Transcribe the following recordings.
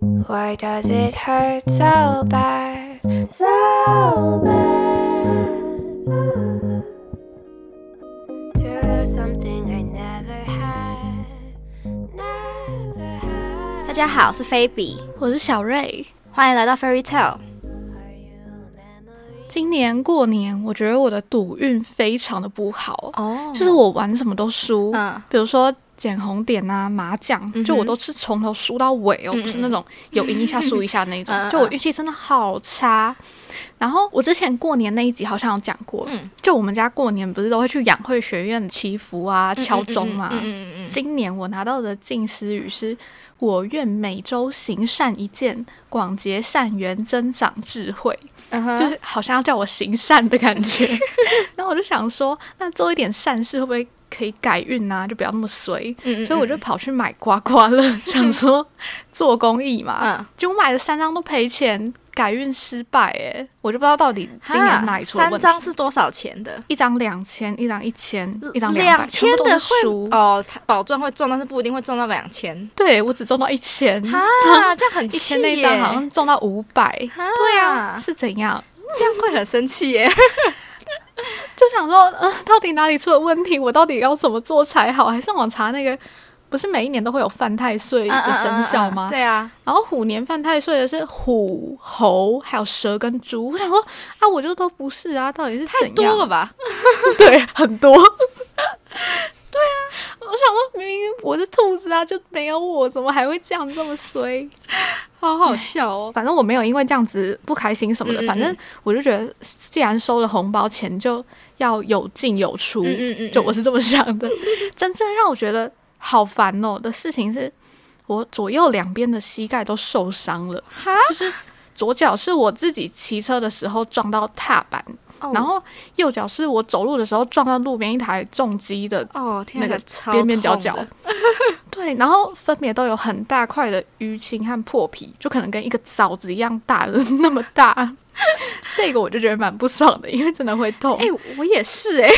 Why does it hurt so bad? So bad. To lose something I never had. Never had. 大家好，我是菲比，我是小瑞。欢迎来到 Fairy Tale。今年过年，我觉得我的赌运非常的不好，哦就是我玩什么都输，嗯比如说捡红点啊、麻将，就我都是从头输到尾哦，不是那种有赢一下输一下那种，就我运气真的好差。然后我之前过年那一集好像有讲过，嗯就我们家过年不是都会去养会学院祈福啊、敲钟嘛。嗯嗯嗯嗯今年我拿到的近思语是“我愿每周行善一件，广结善缘，增长智慧”。就是好像要叫我行善的感觉。然后我就想说，那做一点善事会不会可以改运啊？就不要那么随。嗯嗯所以我就跑去买刮刮乐，想说做公益嘛。嗯，结果买了三张都赔钱，改运失败哎，我就不知道到底今年是哪里出了三问题。张是多少钱的？一张两千，一张一千，一张两千的会。哦，保证会中，但是不一定会中到两千。对我只中到一千，哈，这样很一气千那张好！像中到五百。哈对啊，是怎样？这样会很生气耶。就想说，呃，到底哪里出了问题？我到底要怎么做才好？还上网查那个，不是每一年都会有犯太岁的生肖吗？对啊，然后虎年犯太岁的是虎、猴，还有蛇跟猪。我想说，啊，我就都不是啊，到底是太怎样？多了吧？对，很多。对啊，我想说，明明我是兔子啊，就没有我，怎么还会这样这么衰？好好笑哦。反正我没有因为这样子不开心什么的，嗯嗯嗯反正我就觉得，既然收了红包钱，就要有进有出。嗯嗯嗯，就我是这么想的。真正让我觉得好烦哦的事情是，我左右两边的膝盖都受伤了，哈，就是左脚是我自己骑车的时候撞到踏板，哦然后右脚是我走路的时候撞到路边一台重机的。哦天，那个超边边角角，对，然后分别都有很大块的淤青和破皮，就可能跟一个枣子一样大的那么大。这个我就觉得蛮不爽的，因为真的会痛。哎，我也是哎，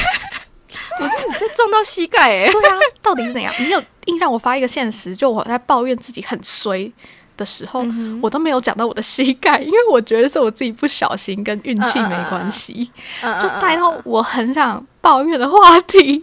我是直接撞到膝盖哎。对啊，到底是怎样？你有印象？我发一个现实，就我在抱怨自己很衰的时候，嗯我都没有讲到我的膝盖，因为我觉得是我自己不小心，跟运气没关系，嗯就带到我很想抱怨的话题，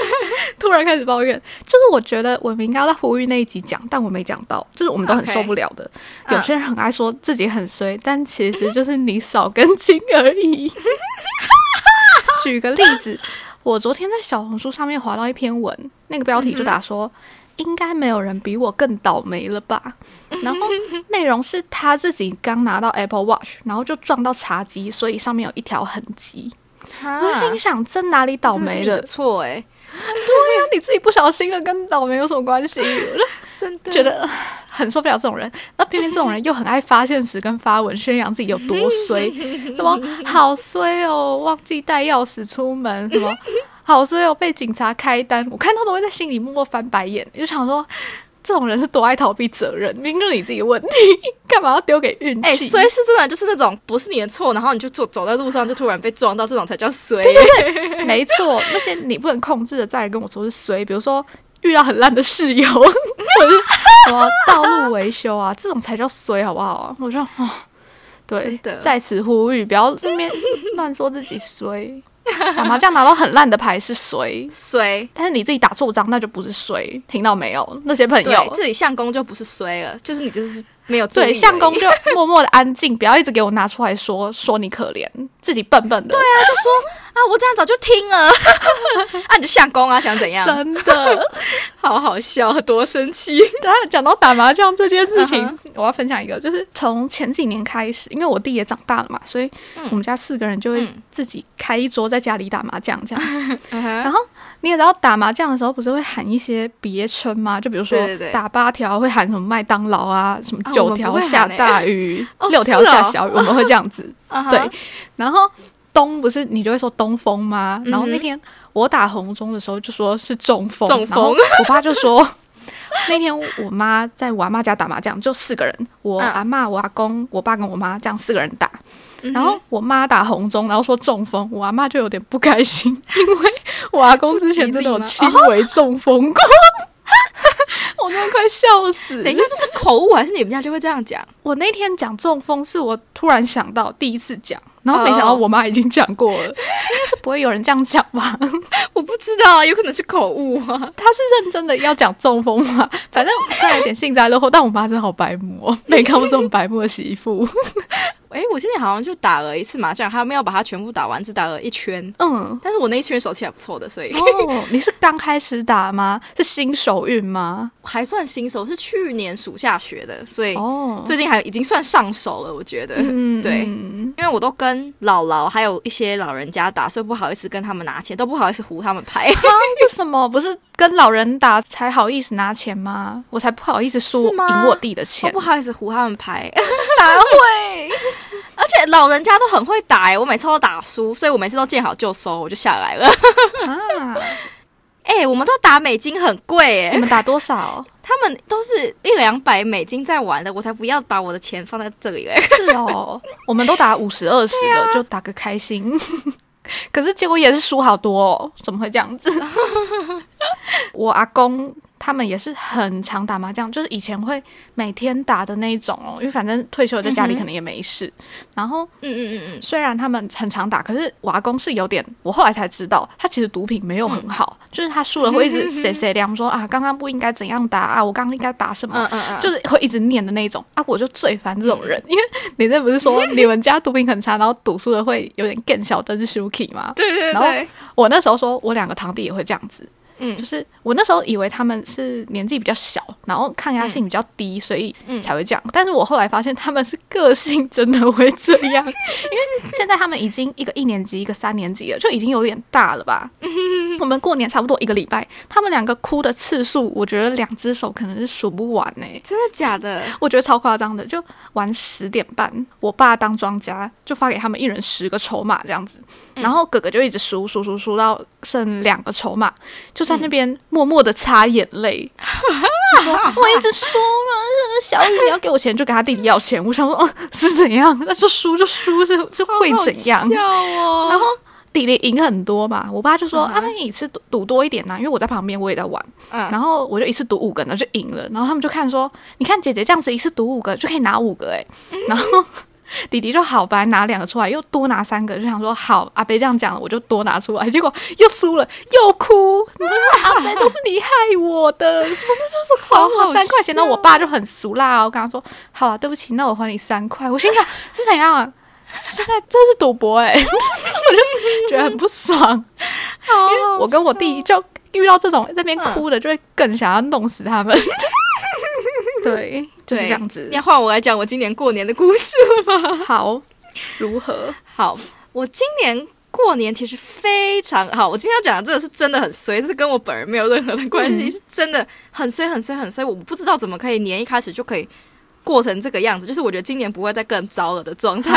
突然开始抱怨。就是我觉得我们应该要在呼吁那一集讲，但我没讲到，就是我们都很受不了的。嗯有些人很爱说自己很衰，但其实就是你少根筋而已。举个例子，我昨天在小红书上面划到一篇文，那个标题就打说。应该没有人比我更倒霉了吧？然后 内容是他自己刚拿到 Apple Watch，然后就撞到茶几，所以上面有一条痕迹。我心想，这哪里倒霉了？错哎，那你自己不小心了，跟倒霉有什么关系？我就 真的觉得呃很受不了这种人。那偏偏这种人又很爱发现时跟发文，宣扬自己有多衰，什么好衰哦，忘记带钥匙出门，什么好所以我，被警察开单，我看到都会在心里默默翻白眼，就想说。这种人是多爱逃避责任，明明就是你自己的问题，干嘛要丢给运气？哎，衰是真的就是那种不是你的错，然后你就走走在路上就突然被撞到，这种才叫衰。对对 没错，那些你不能控制的，再来跟我说是衰，比如说遇到很烂的室友，或者是什么道路维修啊，这种才叫衰，好不好？我就哦，对的，在此呼吁，不要这边乱说自己衰。打麻将拿到很烂的牌是衰，衰，但是你自己打错张，那就不是衰，听到没有？那些朋友，，自己相公就不是衰了，就是你就是没有对。相公就默默的安静，不要一直给我拿出来说说你可怜，自己笨笨的。对啊，我这样早就听了，啊，你就相公啊，想怎样？真的。好好笑，多生气。等下讲到打麻将这件事情嗯我要分享一个，就是从前几年开始，因为我弟也长大了嘛，所以我们家四个人就会嗯自己开一桌在家里打麻将这样子。然然后你也知道打麻将的时候不是会喊一些别称吗？就比如说打八条会喊什么麦当劳啊，什么九条下大雨，哦六条下小雨，我们会这样子。对，然后东不是你就会说东风吗？然后那天我打红中的时候就说是中风，中风我爸就说。那天我妈在我阿妈家打麻将，就四个人，我嗯阿妈、我阿公、我爸跟我妈这样四个人打。然后我妈打红中，然后说中风，我阿妈就有点不开心，因为我阿公之前真的有轻微中风过。我 我真的快笑死。等一下，这是口误还是你们家就会这样讲？我那天讲中风是我突然想到第一次讲，然后没想到我妈已经讲过了，应该是不会有人这样讲吧？我不知道啊，有可能是口误啊。他是认真的要讲中风吗？反正虽然有点幸灾乐祸，但我妈真的好白目哦，没看过这种白目的媳妇。哎，我今天好像就打了一次麻将，还没有把它全部打完，只打了一圈。嗯，但是我那一圈手气还不错的，所以哦，你是刚开始打吗？是新手运吗？还算新手，是去年暑假学的，所以哦，最近还已经算上手了。我觉得，嗯，对嗯因为我都跟姥姥还有一些老人家打，所以不好意思跟他们拿钱，都不好意思胡他们牌。为什么不是跟老人打才好意思拿钱吗？我才不好意思输赢我弟的我钱不。好意思胡他们牌，哪会？而且老人家都很会打哎、我每次都打输，所以我每次都见好就收，我就下来了。啊，哎、我们都打美金很贵哎、你们打多少？他们都是一两百美金在玩的，我才不要把我的钱放在这里嘞。是哦，我们都打五十二十的，就打个开心。可是结果也是输好多哦，怎么会这样子？我阿公他们也是很常打麻将，就是以前会每天打的那一种哦，因为反正退休在家里可能也没事。然后嗯嗯嗯嗯，虽然他们很常打，可是瓦工是有点，我后来才知道，他其实毒品没有很好，就是他输了会一直谁谁亮说啊，刚刚不应该怎样打啊，我刚刚应该打什么，嗯嗯嗯，就是会一直念的那种。啊，我就最烦这种人，因为你这不是说 你们家毒品很差，然后赌输了会有点更小灯 shuki 吗？对对对。然后，我那时候说我两个堂弟也会这样子，嗯就是我那时候以为他们是年纪比较小，然后抗压性比较低，所以嗯才会这样。但是我后来发现他们是个性真的会这样，因为现在他们已经一个一年级，一个三年级了，就已经有点大了吧。我们过年差不多一个礼拜，他们两个哭的次数，我觉得两只手可能是数不完呢、真的假的？我觉得超夸张的，就玩十点半，我爸当庄家，就发给他们一人十个筹码这样子，然后哥哥就一直输输输输到剩两个筹码，就在那边默默的擦眼泪，我一直输嘛，小雨你要给我钱，就给他弟弟要钱，我想说，嗯，是怎样？那就输就输，就就会怎样？好笑哦。然后弟弟赢很多嘛，我爸就说、嗯啊，那你一次赌赌多一点呐、因为我在旁边我也在玩。嗯，然后我就一次赌五个，然后就赢了。然后他们就看说，你看姐姐这样子一次赌五个就可以拿五个哎。然后 弟弟就好，本来拿两个出来，又多拿三个，就想说好，阿北这样讲了，我就多拿出来。结果又输了，又哭，阿北都是你害我的，什么就是还我三块钱。好好笑然后我爸就很俗辣哦，我跟他说好啊，对不起，那我还你三块。我心想是怎样啊？现在这是赌博哎、我 就觉得很不爽。因因为我跟我弟就遇到这种在那边哭的，就会更想要弄死他们。对，就是这样子。要换我来讲我今年过年的故事了吗？好，如何？好，我今年过年其实非常好。我今天要讲的这个是真的很衰，这是跟我本人没有任何的关系，嗯是真的很衰很衰很衰。我不知道怎么可以年一开始就可以过成这个样子，就是我觉得今年不会再更糟了的状态。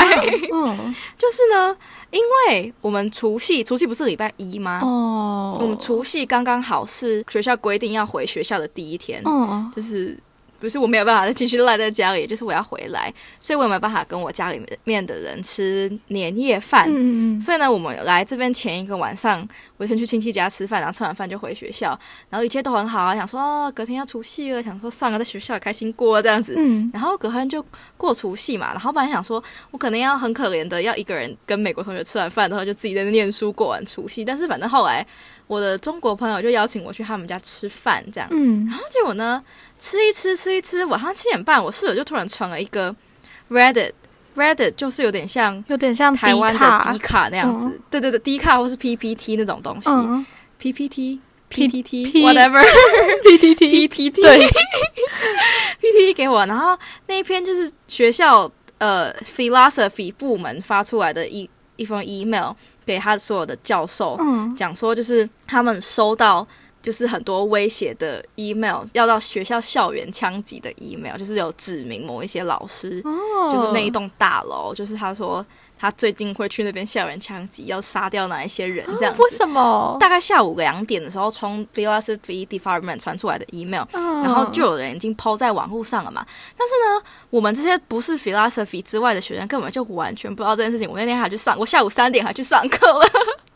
嗯，就是呢，因为我们除夕，除夕不是礼拜一吗？哦，我们除夕刚刚好是学校规定要回学校的第一天，嗯，就是不是我没有办法再继续赖在家里，就是我要回来，所以我也没有办法跟我家里面的人吃年夜饭。嗯嗯所以呢，我们来这边前一个晚上，我先去亲戚家吃饭，然后吃完饭就回学校，然后一切都很好啊，想说哦，隔天要除夕了，想说算了，在学校也开心过这样子。嗯然后隔天就过除夕嘛，然后本来想说，我可能要很可怜的要一个人跟美国同学吃完饭，然后就自己在那念书过完除夕。但是反正后来我的中国朋友就邀请我去他们家吃饭，这样。嗯然后结果呢，吃一吃吃一吃，晚上七点半，我室友就突然传了一个 Reddit。Reddit 就是有点像有点像台湾的卡。迪卡那样子，对对对，迪卡或是 PPT 那种东西、嗯。P p t P- PTT P- whatever PPT PTT 对。PTT 给我，然后那一篇就是学校呃 philosophy 部门发出来的一一封 email 给他所有的教授，嗯。讲说就是他们收到就是很多威胁的 email，要到学校校园枪击的 email，就是有指明某一些老师，哦就是那一栋大楼，就是他说他最近会去那边校园枪击，要杀掉哪一些人这样子。为什么？大概下午两点的时候，从 philosophy department 传出来的 email，然然后就有人已经抛在网络上了嘛。但是呢，我们这些不是 philosophy 之外的学生根本就完全不知道这件事情。我那天还去上，我下午三点还去上课了。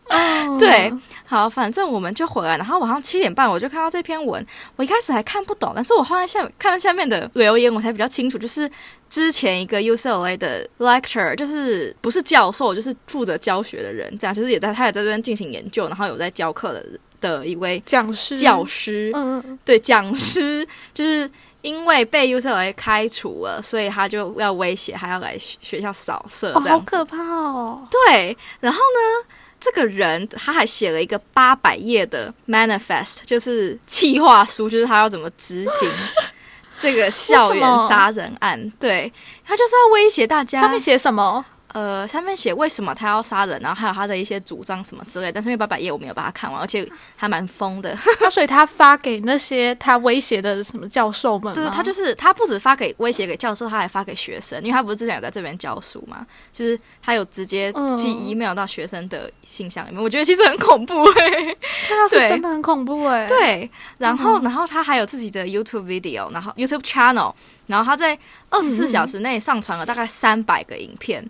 嗯 对，好，反正我们就回来，然后晚上七点半我就看到这篇文，我一开始还看不懂，但是我后来下看到下面的留言，我才比较清楚，就是之前一个 UCLA 的 lecturer，就是不是教授，就是负责教学的人，这样就是也在他也在这边进行研究，然后有在教课的的一位讲师教师，嗯嗯对讲师，就是因为被 UCLA 开除了，所以他就要威胁，还要来学学校扫射。好可怕哦！对，然后呢，这个人他还写了一个八百页的 manifest，就是企划书，就是他要怎么执行 这个校园杀人案。对，他就是要威胁大家。上面写什么？呃，上面写为什么他要杀人，然后还有他的一些主张什么之类，但是因为八百页我没有把它看完，而且还蛮疯的。那所以他发给那些他威胁的什么教授们吗？就是他就是他不止发给威胁给教授，他还发给学生，因为他不是之前有在这边教书嘛，就是他有直接寄嗯 email 到学生的信箱里面，我觉得其实很恐怖哎、对啊，是对真的很恐怖哎。，对，然后然后他还有自己的 YouTube video，然后 YouTube channel，然后他在二十四小时内上传了大概三百个影片，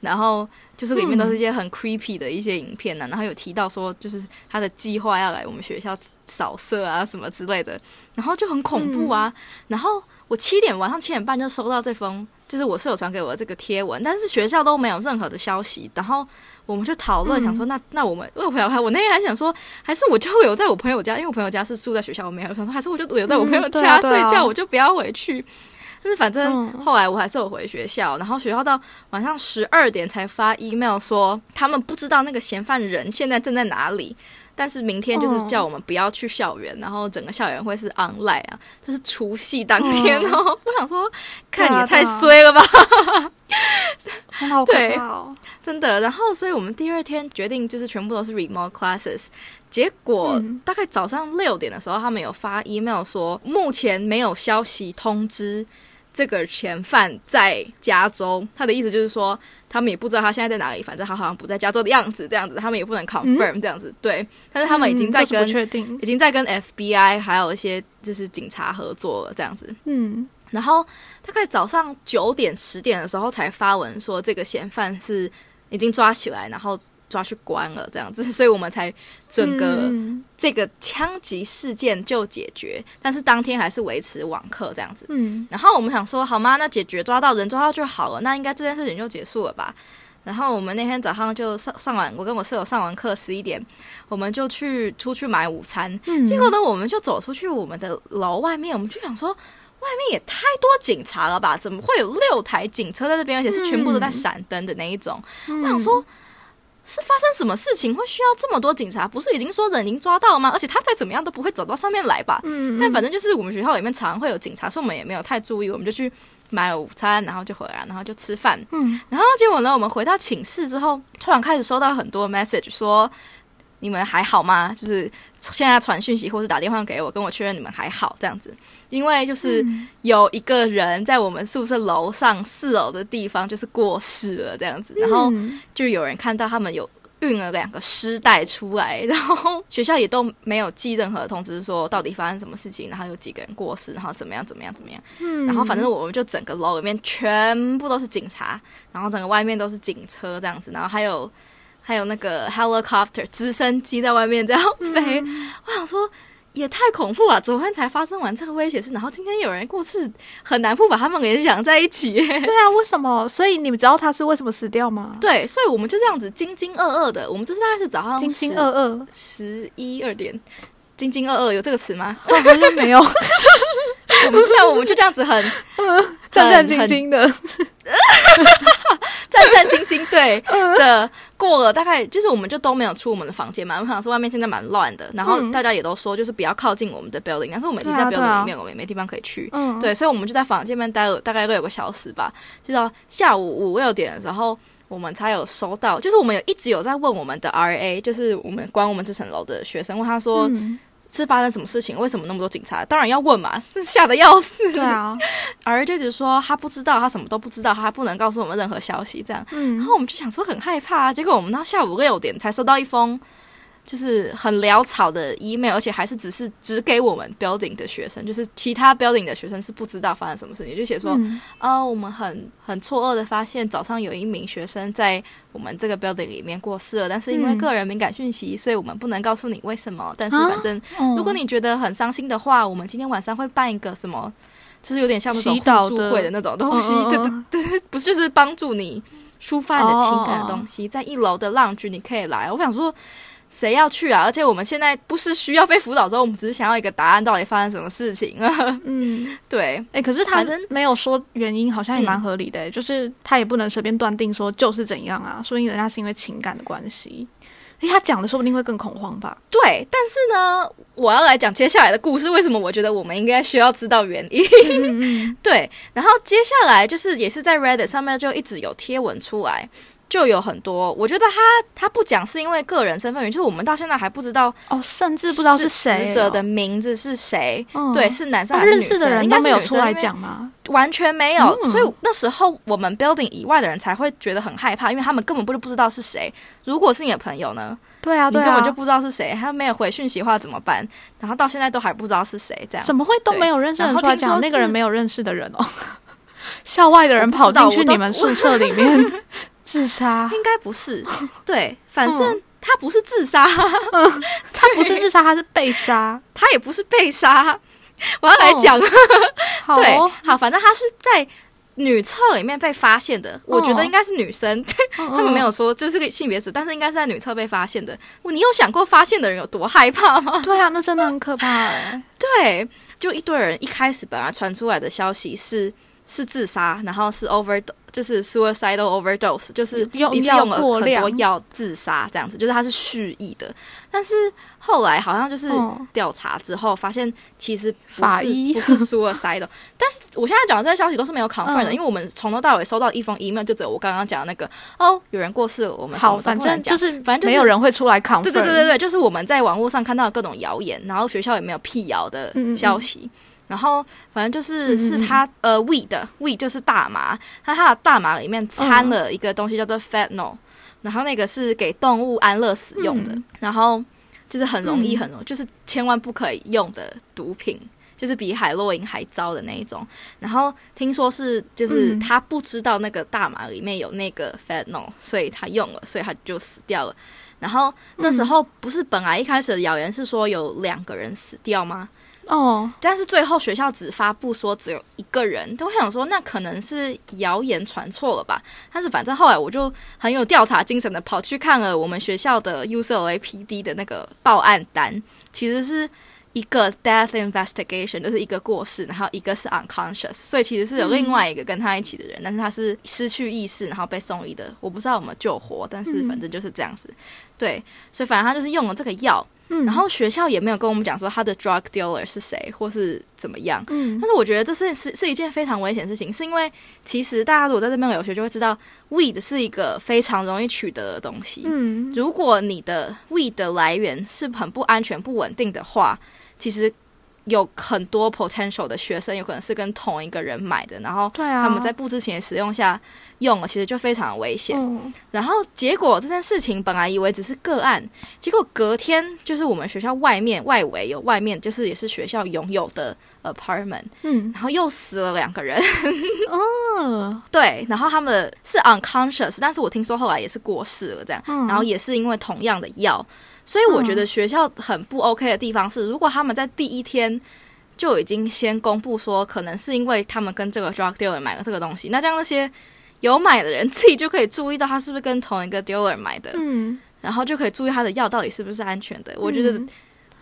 然后就是里面都是一些很 creepy 的一些影片呢、然后有提到说就是他的计划要来我们学校扫射啊什么之类的，然后就很恐怖啊。然后我七点晚上七点半就收到这封，就是我室友传给我的这个贴文，但是学校都没有任何的消息，然后。我们就讨论，想说那那我们我朋友还我那天还想说，还是我就留在我朋友家，因为我朋友家是住在学校，我没有想说还是我就留在我朋友家、啊啊睡觉，我就不要回去。但是反正嗯后来我还是有回学校，然后学校到晚上十二点才发 email 说他们不知道那个嫌犯人现在正在哪里，但是明天就是叫我们不要去校园，然后整个校园会是 online 啊，这是除夕当天哦。我想说，看你也太衰了吧，真的好可对怕哦。真的。然后所以我们第二天决定就是全部都是 remote classes。结果嗯大概早上六点的时候，他们有发 email 说，目前没有消息通知这个嫌犯在加州。他的意思就是说，他们也不知道他现在在哪里，反正他好像不在加州的样子，这样子，他们也不能 confirm 这样子。对，但是他们已经在跟。已经在跟 FBI 还有一些就是警察合作了，这样子。嗯然后大概早上九点十点的时候才发文说这个嫌犯是已经抓起来，然后抓去关了这样子，所以我们才整个嗯这个枪击事件就解决，但是当天还是维持网课这样子。嗯然后我们想说，好吗？那解决抓到人抓到就好了，那应该这件事情就结束了吧？然后我们那天早上就上上完，我跟我室友上完课十一点，我们就去出去买午餐。嗯，结果呢，我们就走出去我们的楼外面，我们就想说，外面也太多警察了吧？怎么会有六台警车在这边，而且是全部都在闪灯的那一种？嗯我想说。是发生什么事情会需要这么多警察？不是已经说人已经抓到了吗？而且他再怎么样都不会走到上面来吧？嗯，但反正就是我们学校里面常常会有警察，所以我们也没有太注意，我们就去买午餐，然后就回来，然后就吃饭。嗯然后结果呢，我们回到寝室之后，突然开始收到很多 message 说你们还好吗？就是现在传讯息或是打电话给我，跟我确认你们还好这样子。因为就是嗯有一个人在我们宿舍楼上四楼的地方就是过世了这样子，然后嗯就有人看到他们有运了两个尸袋出来，然后学校也都没有寄任何通知说到底发生什么事情，然后有几个人过世，然后怎么样怎么样怎么样，嗯然后反正我们就整个楼里面全部都是警察，然后整个外面都是警车这样子，然后还有还有那个 helicopter 直升机在外面这样飞，我想说。也太恐怖了！昨天才发生完这个危险事，然后今天有人过世，很难不把他们联想在一起耶。对啊，为什么？所以你们知道他是为什么死掉吗？对，所以我们就这样子津津乐乐的。我们这是大概是早上津津十乐乐，十一二点，津津乐乐有这个词吗？好像没有，我们那我们就这样子很 战战兢兢的。战对的过了，大概就是我们就都没有出我们的房间嘛。我想说外面现在蛮乱的，然后嗯大家也都说就是不要靠近我们的 building，但是我们已经在 building 啊里面，我们也没地方可以去。嗯，对，所以我们就在房间里面待了大概六个小时吧，直到下午五六点的时候，我们才有收到，就是我们有一直有在问我们的 RA，就是我们管我们这层楼的学生，问他说、嗯，是发生什么事情，为什么那么多警察？当然要问嘛，吓得要死。对啊，RA 就只说他不知道，他什么都不知道，他不能告诉我们任何消息，这样。嗯然后我们就想说很害怕、啊，结果我们到下午六点才收到一封就是很潦草的 email，而且还是只是只给我们 building 的学生，就是其他 building 的学生是不知道发生什么事情，就写说，嗯哦，我们很很错愕的发现早上有一名学生在我们这个 building 里面过世了，但是因为嗯个人敏感讯息，所以我们不能告诉你为什么。但是啊反正哦如果你觉得很伤心的话，我们今天晚上会办一个什么，就是有点像那种互助会的那种东西，对对嗯对，不是就是帮助你抒发你的情感的哦东西，在一楼的 lounge 你可以来。我想说。谁要去啊？而且我们现在不是需要被辅导之后，我们只是想要一个答案，到底发生什么事情啊？嗯，对，哎、可是他反正没有说原因，好像也蛮嗯合理的、欸就是他也不能随便断定说就是怎样啊，说不定人家是因为情感的关系。哎，他讲的说不定会更恐慌吧？对，但是呢，我要来讲接下来的故事。为什么我觉得我们应该需要知道原因？嗯嗯 对，然后接下来就是也是在 Reddit 上面就一直有贴文出来，就有很多。我觉得他他不讲是因为个人身份原因，就是我们到现在还不知道哦，甚至不知道是谁死者的名字是谁。哦对，是男生他还是女生？认识的人应该没有出来讲吗？完全没有，嗯所以那时候我们 building 以外的人才会觉得很害怕，因为他们根本不就不知道是谁。如果是你的朋友呢，对啊，你对啊，根本就不知道是谁，他没有回讯息的话怎么办？然后到现在都还不知道是谁，这样怎么会都没有认识的人然后出来讲？那个人没有认识的人哦，校外的人跑进去你们宿舍里面 自杀，应该不是。对，反正嗯他不是自杀，他不是自杀，他是被杀。他也不是被杀。我要来讲，好对哦，，好，反正他是在女厕里面被发现的，我觉得应该是女生，他他们没有说就是个性别词，但是应该是在女厕被发现的。你有想过发现的人有多害怕吗？对啊，那真的很可怕哎。对，就一堆人一开始本来传出来的消息是是自杀，然后是 over 就是 suicidal overdose，就是一次用了很多药自杀这样子，就是他是蓄意的。但是后来好像就是嗯调查之后发现，其实不是法医不是 suicidal。但是我现在讲的这些消息都是没有 confirm 的，嗯因为我们从头到尾收到一封 email，就只有我刚刚讲的那个哦，有人过世了，我们好，反。正就是反正就是没有人会出来扛。对对对对对，就是我们在网络上看到的各种谣言，然后学校也没有辟谣的嗯嗯嗯消息。然后反正就是是他呃 weed 的 weed 就是大麻，它它的大麻里面掺嗯了一个东西叫做 fentanyl，、然后那个是给动物安乐死用的，嗯。然后就是很容易嗯很容易，就是千万不可以用的毒品。就是比海洛因还糟的那一种，然后听说是就是嗯。他不知道那个大麻里面有那个 fentanyl，所以他用了，所以他就死掉了。然后那时候不是本来一开始的谣言是说有两个人死掉吗？哦，但是最后学校只发布说只有一个人，但我想说那可能是谣言传错了吧。但是反正后来我就很有调查精神的跑去看了我们学校的 UCLA PD 的那个报案单，其实是一个 death investigation，就是一个过世，然后一个是 unconscious，所以其实是有另外一个跟他一起的人，但是他是失去意识，然后被送医的。我不知道有没有救活，但是反正就是这样子。对，所以反正他就是用了这个药，嗯然后学校也没有跟我们讲说他的 drug dealer 是谁或是怎么样。嗯但是我觉得这是是是一件非常危险的事情，是因为其实大家如果在这边留学，就会知道 weed 是一个非常容易取得的东西。嗯如果你的 weed 的来源是很不安全、不稳定的话，其实有很多 potential 的学生有可能是跟同一个人买的，然后他们在不知情的使用下用了，其实就非常危险。嗯。然后结果这件事情本来以为只是个案，结果隔天就是我们学校外面外围有外面就是也是学校拥有的 apartment，嗯。然后又死了两个人。哦。对，然后他们是 unconscious，但是我听说后来也是过世了这样，嗯。然后也是因为同样的药，所以我觉得学校很不 OK 的地方是，如果他们在第一天。就已经先公布说，可能是因为他们跟这个 drug dealer 买了这个东西，那这样那些有买的人自己就可以注意到他是不是跟同一个 dealer 买的，嗯，然后就可以注意他的药到底是不是安全的。我觉得，嗯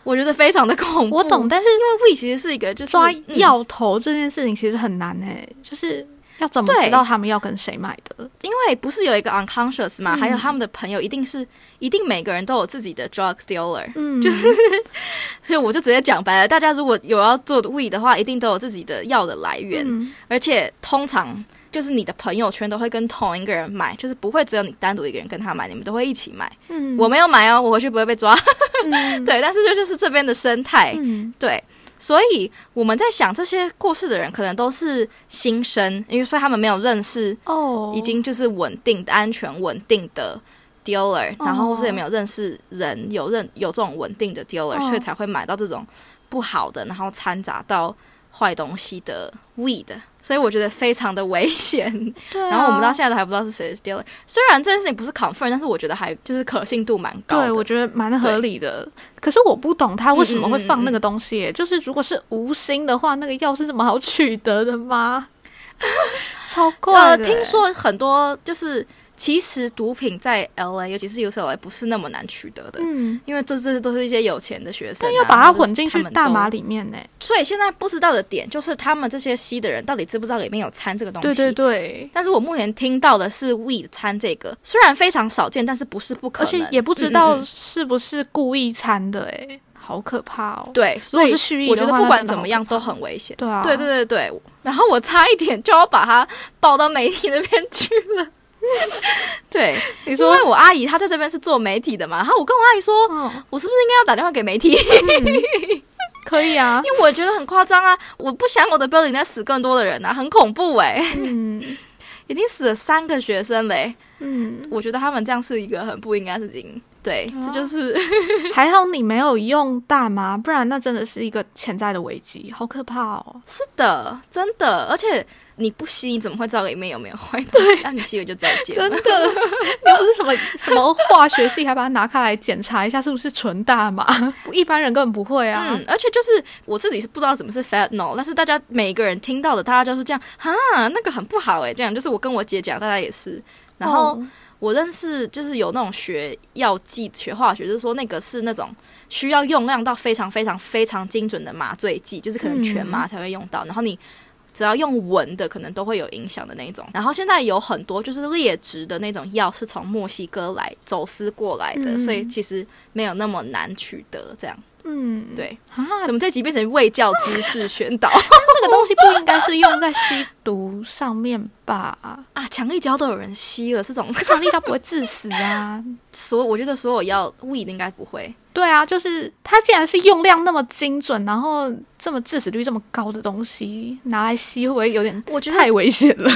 我觉得非常的恐怖。我懂，，但是因为 we 其实是一个就是抓嗯药头这件事情其实很难哎，就是要怎么知道他们要跟谁买的？因为不是有一个 unconscious 嘛，嗯还有他们的朋友一定是一定每个人都有自己的 drug dealer，、嗯，就是 所以我就直接讲白了，大家如果有要做 we 的话，一定都有自己的药的来源，嗯而且通常。就是你的朋友圈都会跟同一个人买，就是不会只有你单独一个人跟他买，你们都会一起买。嗯，我没有买哦，我回去不会被抓。嗯 对，但是这就是这边的生态。嗯对，所以我们在想，这些过世的人可能都是新生，因为所以他们没有认识哦，已经就是稳定的、安全稳定的 dealer，然后或是也没哦有认识人，有认有这种稳定的 dealer，、哦。所以才会买到这种不好的，然后掺杂到坏东西的 weed。所以我觉得非常的危险。对啊、然后我们到现在都还不知道是谁。虽然这件事情不是 confirm，但是我觉得还就是可信度蛮高的。对，我觉得蛮合理的。可是我不懂他为什么会嗯放那个东西耶、就是如果是无心的话，那个药是这么好取得的吗？超怪呃，的耶、听说很多就是其实毒品在 L A，尤其是 UCLA 不是那么难取得的。嗯，因为这这都是一些有钱的学生、啊，但要把它混进去大麻里。面呢、所以现在不知道的点就是，他们这些吸的人到底知不知道里面有掺这个东西？对对对，但是我目前听到的是 weed 掺这个，虽然非常少见，但是不是不可能，而且也不知道是不是故意掺的、哎，好可怕哦。对，如所以果是我觉得不管怎么样都很危险。对啊，对对对对，然后我差一点就要把它报到媒体那边去了。对，你说因为我阿姨她在这边是做媒体的嘛，然后我跟我阿姨说，嗯，我是不是应该要打电话给媒体？可以啊，因为我觉得很夸张啊，我不想我的 building 在死更多的人啊，很恐怖哎、嗯。已经死了三个学生嘞、嗯，我觉得他们这样是一个很不应该的事情。对，这就是 还好你没有用大麻，不然那真的是一个潜在的危机，好可怕哦。是的，真的，而且你不吸，你怎么会知道里面有没有坏东西？那你吸了就再见了。真的，你又不是什么什么化学系，还把它拿开来检查一下是不是纯大麻？一般人根本不会啊。嗯，而且就是我自己是不知道什么是 fentanyl，但是大家每一个人听到的，大家就是这样哈，那个很不好诶、这样就是我跟我姐讲，大家也是。然后哦我认识就是有那种学药剂、学化学，就是说那个是那种需要用量到非常非常非常精准的麻醉剂，就是可能全麻才会用到。然后你只要用闻的，可能都会有影响的那种。然后现在有很多就是劣质的那种药是从墨西哥来走私过来的，嗯所以其实没有那么难取得。这样嗯，对，啊，怎么这集变成卫教知识宣导 这个东西不应该是用在吸毒上面吧？啊？强力胶都有人吸了，这种 强力胶不会致死啊。所我觉得所有药 weed 应该不会。对啊，就是它既然是用量那么精准，然后这么致死率这么高的东西拿来吸，会不会有点我觉得太危险了？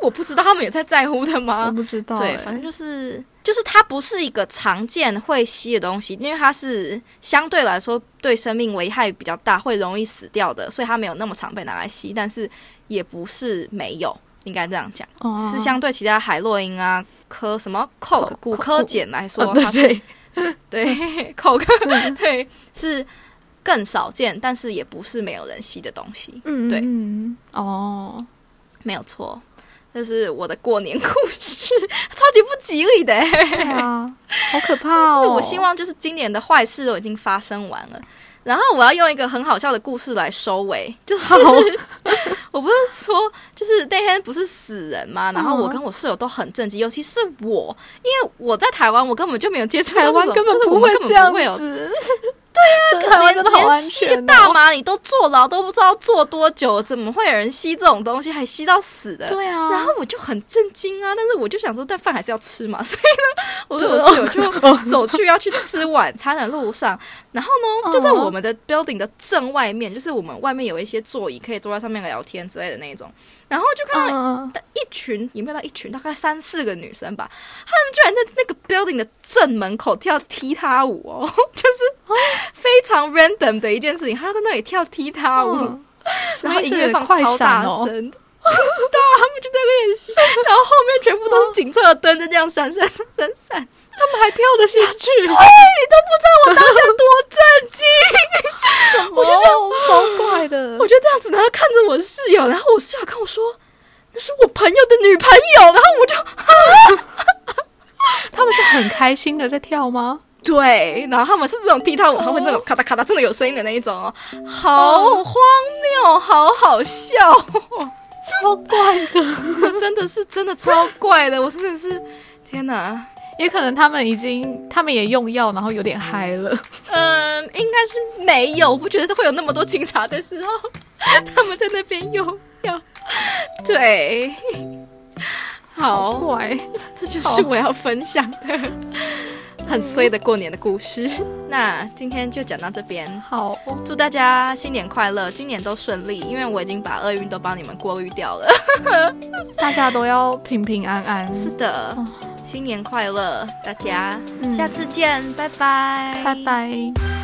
我不知道他们有在在乎的吗我？不知道、对，欸反正就是就是它不是一个常见会吸的东西，因为它是相对来说对生命危害比较大，会容易死掉的，所以它没有那么常被拿来吸。但是也不是没有，应该这样讲，哦。是相对其他海洛因啊、科什么 coke 口骨科碱来说，呃它是对。对 coke 对是更少见，但是也不是没有人吸的东西，嗯对。嗯。哦，没有错。这是我的过年故事，超级不吉利的、欸。对啊，好可怕哦！是我希望就是今年的坏事都已经发生完了，然后我要用一个很好笑的故事来收尾，就是 我不是说就是那天不是死人吗，然后我跟我室友都很震惊，尤其是我，因为我在台湾，我根本就没有接触到台这种湾根本就是我们根会这样。子。对啊，台湾真的好安连吸个。大麻你都坐牢都不知道坐多久，怎么会有人吸这种东西还吸到死的？对啊，然后我就很震惊啊，但是我就想说，但饭还是要吃嘛，所以呢，我跟我室友就 走去要去吃晚餐的路上，然后呢，就在我们的 building 的正外面，就是我们外面有一些座椅可以坐在上面聊天之类的那一种，然后就看到嗯，一群，也没有到一群，大概三四个女生吧，她们居然在那个 building 的正门口跳踢踏舞哦，就是非常 random 的一件事情，她就在那里跳踢踏舞。嗯 然后音乐放快超大声，不知道他们就在练习，然后后面全部都是警车的灯，就这样闪闪闪闪闪，他们还跳得下去，对，你都不知道我当下多震惊，我觉得这样超怪的。我就这样子，然后看着我的室友，然后我室友跟我说。那是我朋友的女朋友，然后我就他们是很开心的在跳吗？对，然后他们是这种踢踏舞，他们会那种咔嗒咔嗒，真的有声音的那一种哦，好荒谬，好好笑，超怪的，真的是真的超怪的，我真的是天哪！也可能他们已经，他们也用药，然后有点嗨了。嗯，应该是没有，我不觉得会有那么多警察的时候，他们在那边用药。对，好，怪，这就是我要分享的很衰的过年的故事。那今天就讲到这边，好，祝大家新年快乐，今年都顺利，因为我已经把厄运都帮你们过滤掉了。大家都要平平安安。是的，新年快乐，大家，嗯下次见，拜拜，拜拜。